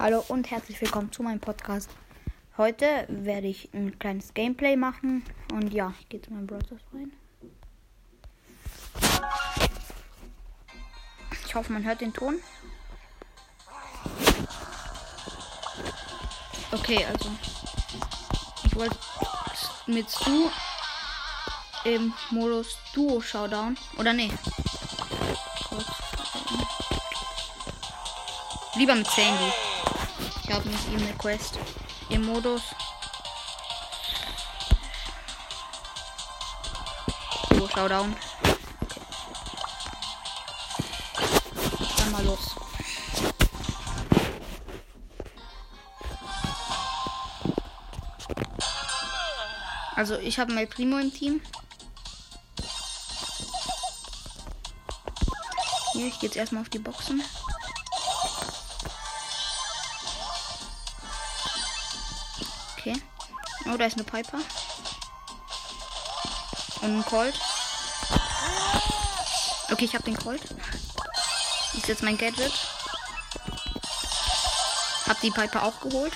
Hallo und herzlich willkommen zu meinem Podcast. Heute werde ich ein kleines Gameplay machen und ja, ich gehe zu meinem Browser rein. Ich hoffe, man hört den Ton. Okay, also ich wollte mit Stu im Modus Duo Showdown oder nee. Lieber mit Sandy. Ich habe mit ihm eine Quest im Modus. Duo Showdown. Okay. Dann mal los. Also ich habe mal Primo im Team. Hier, ich gehe jetzt erstmal auf die Boxen. Oh, da ist eine Piper. Und ein Colt. Okay, ich habe den Colt. Ist jetzt mein Gadget. Hab die Piper auch geholt.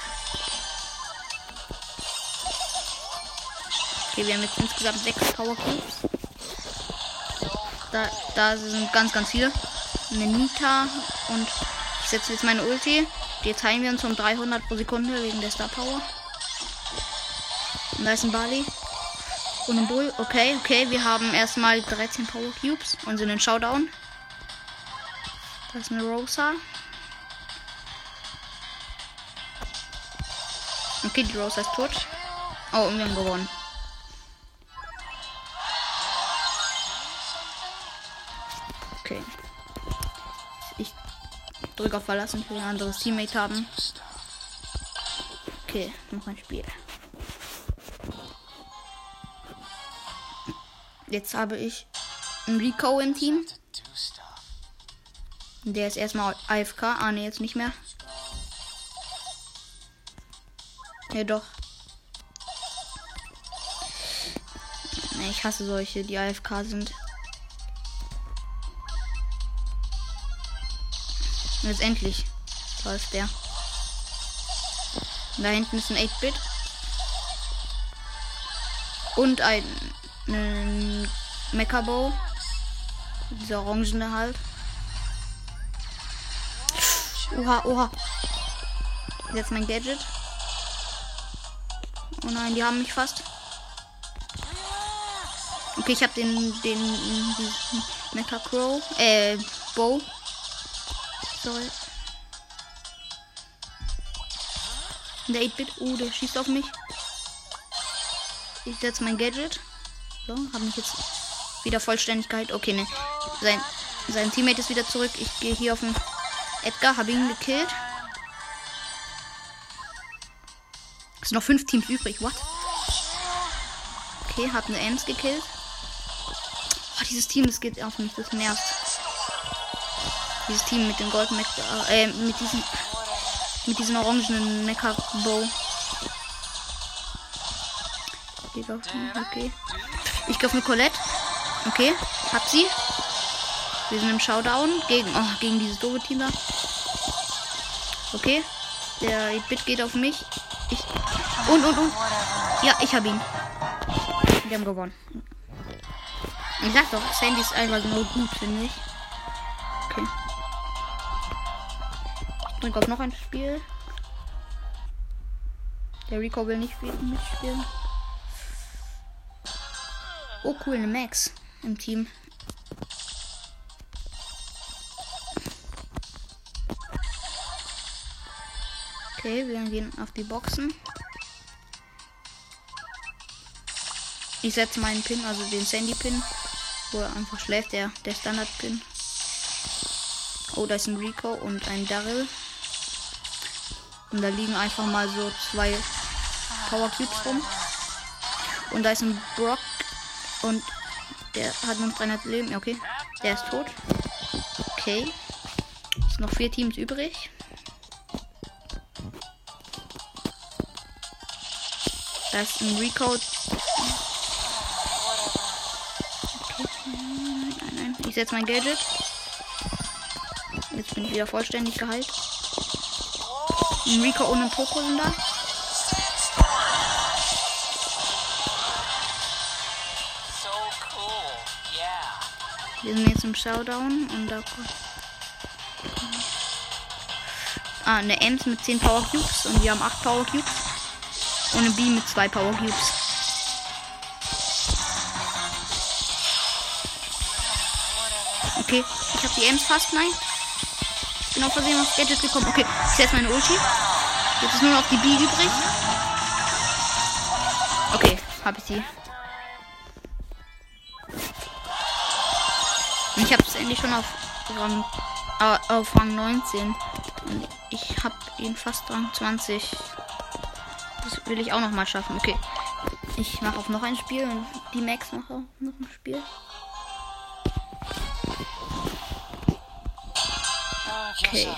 Okay, wir haben jetzt insgesamt sechs Power Cubes. Da, da sind ganz, ganz viele. Eine Nita und ich setze jetzt meine Ulti. Die teilen wir uns um 300 pro Sekunde wegen der Star Power. Ist ein Bali. Und ein Bull. Okay, okay. Wir haben erstmal 13 Power Cubes und sind in Showdown. Da ist eine Rosa. Okay, die Rosa ist tot. Oh, und wir haben gewonnen. Okay. Ich drücke auf Verlassen für ein anderes Teammate haben. Okay, noch ein Spiel. Jetzt habe ich einen Rico im Team. Der ist erstmal AFK. Ah, ne, jetzt nicht mehr. Ja, doch. Ich hasse solche, die AFK sind. Letztendlich läuft der. Da hinten ist ein 8-Bit. Und ein, ein Mechabo. Dieser orangene halt. Oha, oha. Jetzt mein Gadget. Oh nein, die haben mich fast. Okay, ich habe den, den, den Mecha Crow, äh, Bow. Sorry. Der 8-Bit, oh, der schießt auf mich. Ich setze mein Gadget. So, habe mich jetzt wieder Vollständigkeit. Okay, ne. Sein, sein Teammate ist wieder zurück. Ich gehe hier auf den Edgar, habe ihn gekillt. Es sind noch fünf Teams übrig. What? Okay, hab eine Ems gekillt. Oh, dieses Team, das geht auf mich, das nervt. Dieses Team mit dem Gold äh, mit diesem mit diesem orangenen Mecha Bow. Okay. Ich gehe auf eine Colette. Okay, hab sie. Wir sind im Showdown gegen oh, gegen dieses doofe Team da. Okay. Der Bit geht auf mich. Ich und und und. Ja, ich habe ihn. Wir haben gewonnen. Ich sag doch, Sandy ist einfach nur gut, finde ich. Okay. Ich drücke auf noch ein Spiel. Der Rico will nicht mitspielen. Oh cool, eine Max im Team. Okay, wir gehen auf die Boxen. Ich setze meinen Pin, also den Sandy-Pin, wo er einfach schläft, der, der Standard-Pin. Oh, da ist ein Rico und ein Daryl. Und da liegen einfach mal so zwei Power Cubes rum. Und da ist ein Brock und der hat noch 300 Leben. Okay, der ist tot. Okay. Es sind noch vier Teams übrig. Da ist ein nein. Ich setze mein Gadget. Jetzt bin ich wieder vollständig geheilt. Ein Rico und ein Poco sind da. Wir sind jetzt im Showdown und da kommt. Ah, eine Ems mit 10 Power Cubes und wir haben 8 Power Cubes. Und eine B mit 2 Power Cubes. Okay, ich habe die Ems fast, nein. Ich bin auf Versehen aufs Gadget gekommen. Okay, ich setze meine Ulti. Jetzt ist nur noch die B übrig. Okay, habe ich sie. Und ich habe es endlich schon auf Rang, äh, auf Rang 19. Und ich habe ihn fast Rang 20. Das will ich auch noch mal schaffen. Okay. Ich mache auf noch ein Spiel und die Max mache auch noch ein Spiel. Okay.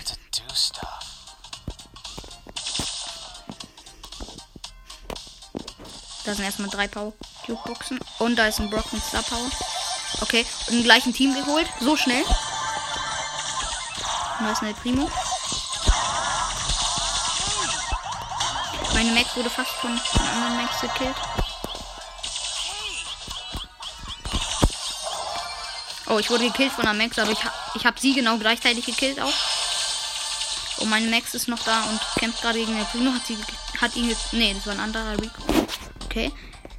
Da sind erstmal drei Power Cube Boxen. Und da ist ein Brock mit Star Power. Okay. Im gleichen Team geholt. So schnell. Ist eine Primo. Meine Max wurde fast von anderen Max gekillt. Oh, ich wurde gekillt von der Max, aber ich, ich habe sie genau gleichzeitig gekillt auch. Und meine Max ist noch da und kämpft gerade gegen den Bruno. Hat, sie, hat ihn. Nee, das war ein anderer Rico. Okay.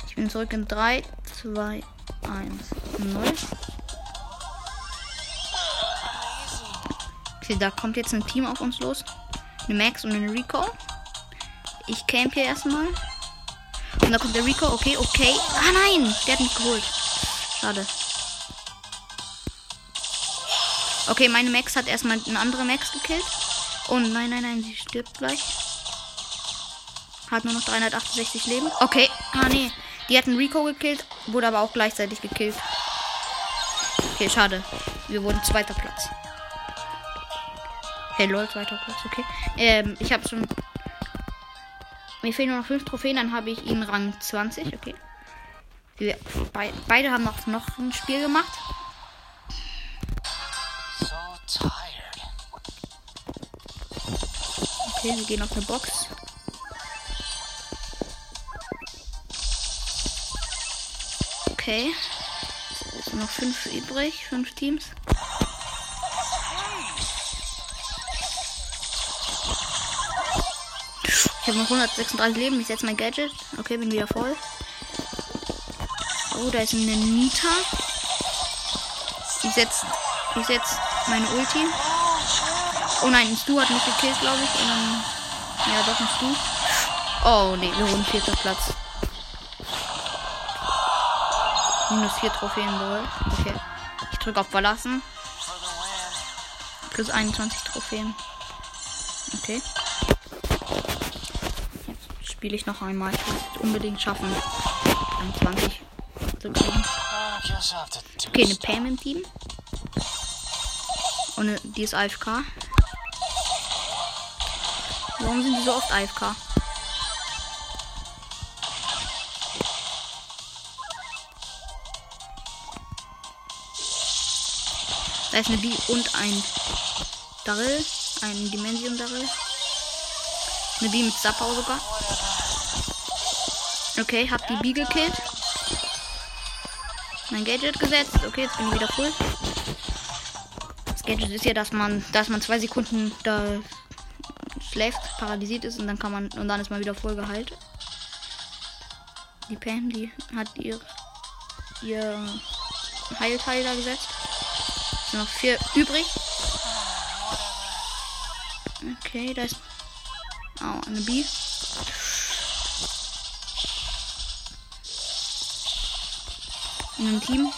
Ich bin zurück in 3, 2, 1, 0. Okay, da kommt jetzt ein Team auf uns los. Eine Max und ein Rico. Ich camp hier erstmal. Und da kommt der Rico. Okay, okay. Ah nein, der hat mich geholt. Schade. Okay, meine Max hat erstmal eine andere Max gekillt. Und nein, nein, nein, sie stirbt gleich. Hat nur noch 368 Leben. Okay. Ah, nee. Die hat einen Rico gekillt, wurde aber auch gleichzeitig gekillt. Okay, schade. Wir wurden zweiter Platz. Hey, lol, zweiter Platz, okay. Ähm, ich habe schon. Mir fehlen nur noch fünf Trophäen, dann habe ich ihn Rang 20, okay. Wir bei, beide haben noch, noch ein Spiel gemacht. Okay, wir gehen auf eine Box. Okay. Noch fünf übrig, fünf Teams. Ich habe noch 136 Leben. Ich setze mein Gadget. Okay, bin wieder voll. Oh, da ist eine Nita. Ich setze ich setz meine Ulti. Oh nein, ein Stu hat mich gekillt, glaube ich. Und dann, ja, doch ein Stu. Oh nee, wir wurden vierter Platz. Minus vier Trophäen wohl. Okay. Ich drücke auf Verlassen. Plus 21 Trophäen. Okay. Jetzt spiele ich noch einmal. Ich will es unbedingt schaffen. 21 zu kriegen. Okay, eine. Pam Team. Und die ist AFK. Warum sind die so oft AFK? Da ist eine B und ein Darrell. Ein Dimension Darrell. Eine B mit Zapau sogar. Okay, hab die B gekillt. Mein Gadget gesetzt. Okay, jetzt bin ich wieder full. Das Gadget ist ja, dass man, dass man zwei Sekunden da schläft, paralysiert ist und dann kann man und dann ist man wieder voll geheilt. Die Pam, die hat ihr ihr Heilteil da gesetzt. Noch vier übrig. Okay, da ist oh, eine B. In einem Team.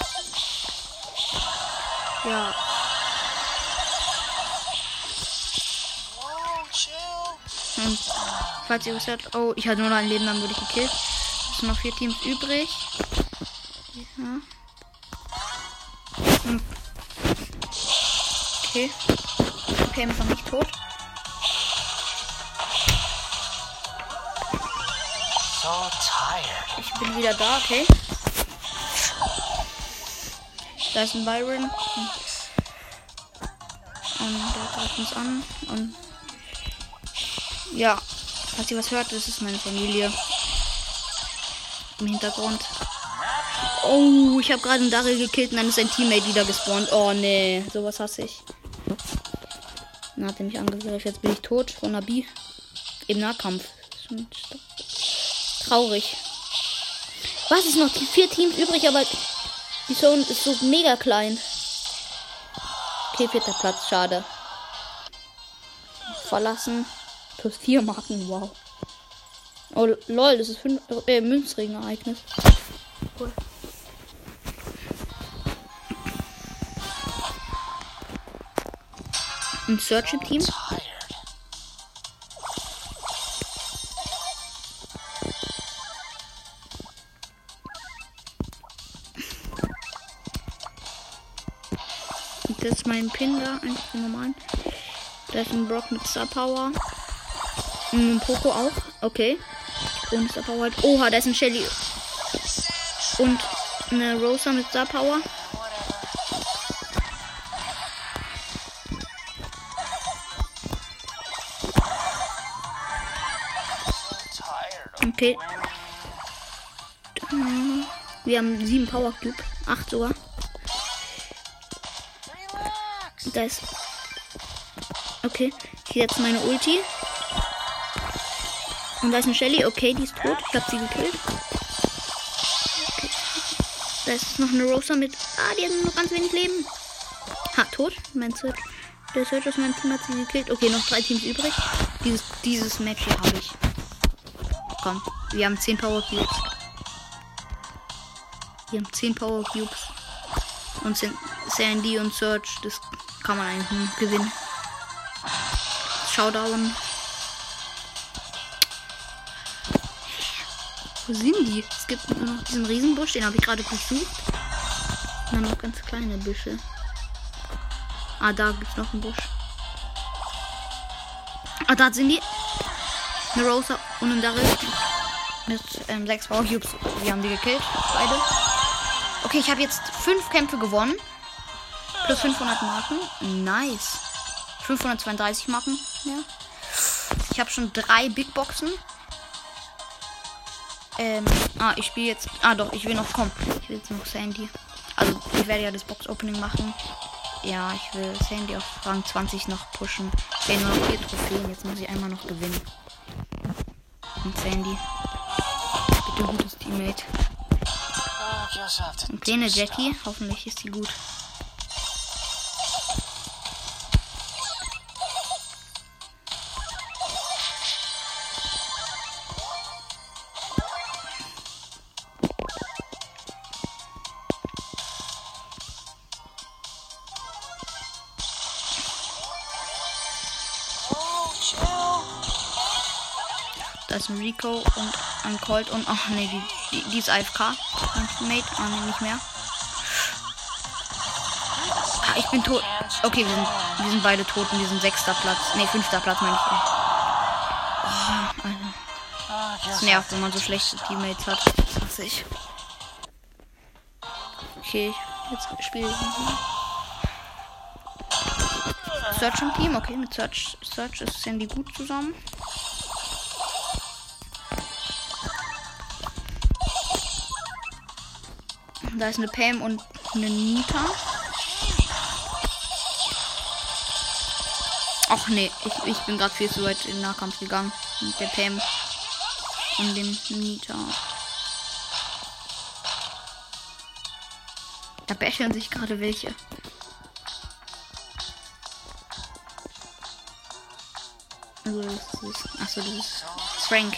Ja. Und falls ihr hört, oh, ich hatte nur noch ein Leben, dann wurde ich gekillt. Es sind noch vier Teams übrig. Ja. Okay. Okay, noch nicht tot. So tired. Ich bin wieder da, okay. Da ist ein Byron. Und der greift uns an. Und Ja, falls ihr was hört, das ist meine Familie. Im Hintergrund. Oh, ich habe gerade einen Daryl gekillt und dann ist ein Teammate wieder gespawnt. Oh nee, sowas hasse ich. Dann hat er mich angegriffen. Jetzt bin ich tot von Nabi. Im Nahkampf. Traurig. Was ist noch? Die vier Teams übrig, aber die Zone ist so mega klein. Okay, vierter Platz, schade. Verlassen. Plus vier Marken, wow. Oh lol, das ist fünf, äh, Münzregen-Ereignis. Ein Search im Team. Das ist mein Pin da, eigentlich den normalen. Da ist ein Brock mit Star Power. Und ein Poco auch. Okay. Ohne Star Power. halt. Oha, da ist ein Shelly. Und eine Rosa mit Star Power. Okay. Wir haben sieben Power Cube. Acht sogar. Da ist. Okay. Ich jetzt meine Ulti. Und da ist eine Shelly. Okay, die ist tot. Ich hab sie gekillt. Da ist noch eine Rosa mit. Ah, die hat noch ganz wenig Leben. Ha, tot. Mein Search. Der Search aus meinem Team hat sie gekillt. Okay, noch drei Teams übrig. Dieses, dieses Match hier habe ich. Komm, wir haben 10 Power Cubes. Wir haben 10 Power Cubes. Und sind Sandy und Search, das kann man eigentlich gewinnen. Showdown. Wo sind die? Es gibt nur noch diesen Riesenbusch, den habe ich gerade besucht. Und dann noch ganz kleine Büsche. Ah, da gibt es noch einen Busch. Ah, da sind die. Eine Rosa und ein Daryl. Mit ähm, sechs Power Cubes. Wir haben die gekillt. Beide. Okay, ich habe jetzt fünf Kämpfe gewonnen. Plus 500 Marken. Nice. 532 Marken. Ja. Ich habe schon drei Big Boxen. Ähm, ah, ich spiele jetzt. Ah, doch, ich will noch kommen. Ich will jetzt noch Sandy. Also, ich werde ja das Box-Opening machen. Ja, ich will Sandy auf Rang 20 noch pushen. Ich will nur noch vier Trophäen. Jetzt muss ich einmal noch gewinnen. Und Sandy. Bitte gutes Teammate. To Eine Jackie. Hoffentlich ist sie gut. Da ist ein Rico und ein Colt und. Ach nee, die, die, die ist AFK. Teammate. Ah nee, nicht mehr. Ah, ich bin tot. Okay, wir sind, wir sind beide tot und wir sind sechster Platz. Nee, fünfter Platz meine ich. Oh, Alter. Das nervt, wenn man so schlechte Teammates hat. Das hasse ich. Okay, jetzt spiele ich. Search im Team, okay, mit Search, Search ist Sandy gut zusammen. Da ist eine Pam und eine Nita. Ach nee, ich, ich bin gerade viel zu weit in den Nahkampf gegangen. Mit der Pam und dem Nita. Da bächeln sich gerade welche. Also das ist. Achso, das ist Frank.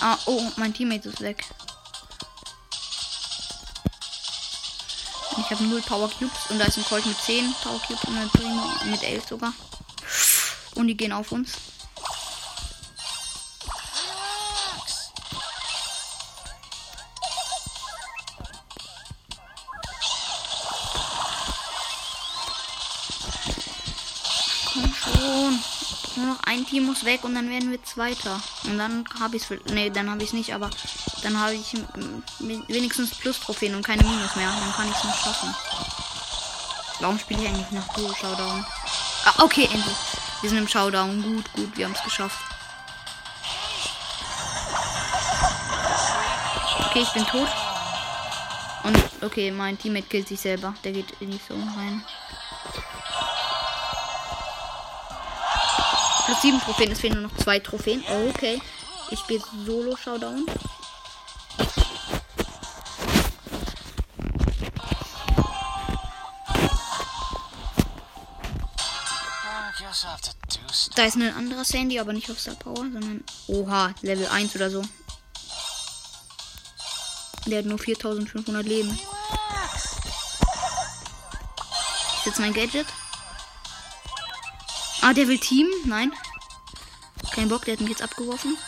Ah, oh, mein Teammate ist weg. Ich habe 0 Power Cubes und da ist ein Colt mit 10 Power Cubes und ein Primo mit 11 sogar. Und die gehen auf uns. Ein Team muss weg und dann werden wir Zweiter. Und dann habe ich es. Nee, dann habe ich es nicht, aber dann habe ich wenigstens Plus-Trophäen und keine Minus mehr. Dann kann ich es noch schaffen. Warum spiele ich eigentlich noch Duo Showdown? Ah, okay, endlich. Wir sind im Showdown. Gut, gut, wir haben es geschafft. Okay, ich bin tot. Und okay, mein Teammate killt sich selber. Der geht in die Zone rein. Plus 7 Trophäen, es fehlen nur noch zwei Trophäen. Oh, okay. Ich spiele Solo Showdown. Da ist ein anderer Sandy, aber nicht auf Star Power, sondern. Oha, Level 1 oder so. Der hat nur 4500 Leben. Ist jetzt mein Gadget? Ah, der will Team? Nein. Kein Bock, der hat mich jetzt abgeworfen.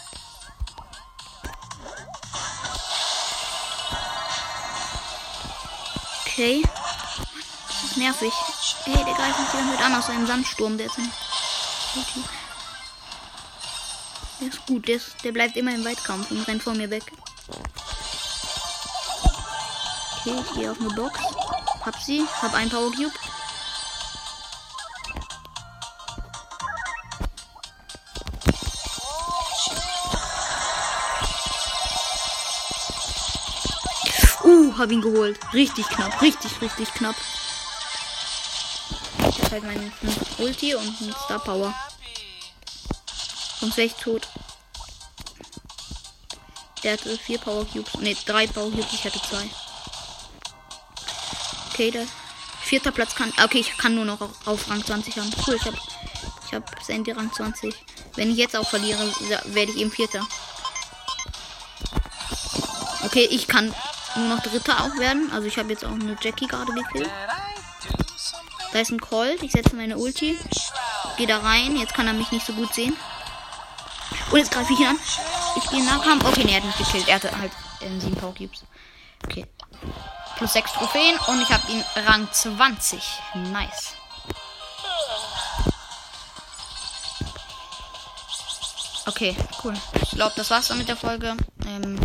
Okay. Das ist nervig. Hey, der greift mich wieder mit an aus seinem Sandsturm. Der ist ein. Der ist gut, der, ist, der bleibt immer im Weitkampf und rennt vor mir weg. Okay, ich gehe auf eine Box. Hab sie, hab ein Power Cube. Uh, hab ihn geholt. Richtig knapp, richtig, richtig knapp. Ich hab halt meinen Ulti und einen Star Power. Sonst wäre ich tot. Der hatte vier Power Cubes. Ne, drei Power Cubes. Ich hatte zwei. Okay, der vierter Platz kann. ah, Okay, ich kann nur noch auf, Rang 20 haben. Cool, ich hab, ich hab Sandy Rang 20. Wenn ich jetzt auch verliere, werde ich eben Vierter. Okay, ich kann nur noch Dritter auch werden. Also ich habe jetzt auch eine Jackie gerade gekillt. Da ist ein Colt. Ich setze meine Ulti. Gehe da rein. Jetzt kann er mich nicht so gut sehen. Und jetzt greife ich ihn an. Ich gehe nach Nahkampf. Okay, nee, er hat mich gekillt. Er hatte halt ähm, 7 Power Cubes. Okay. Plus 6 Trophäen und ich habe ihn Rang 20. Nice. Okay, cool. Ich glaube, das war's dann mit der Folge. Ähm,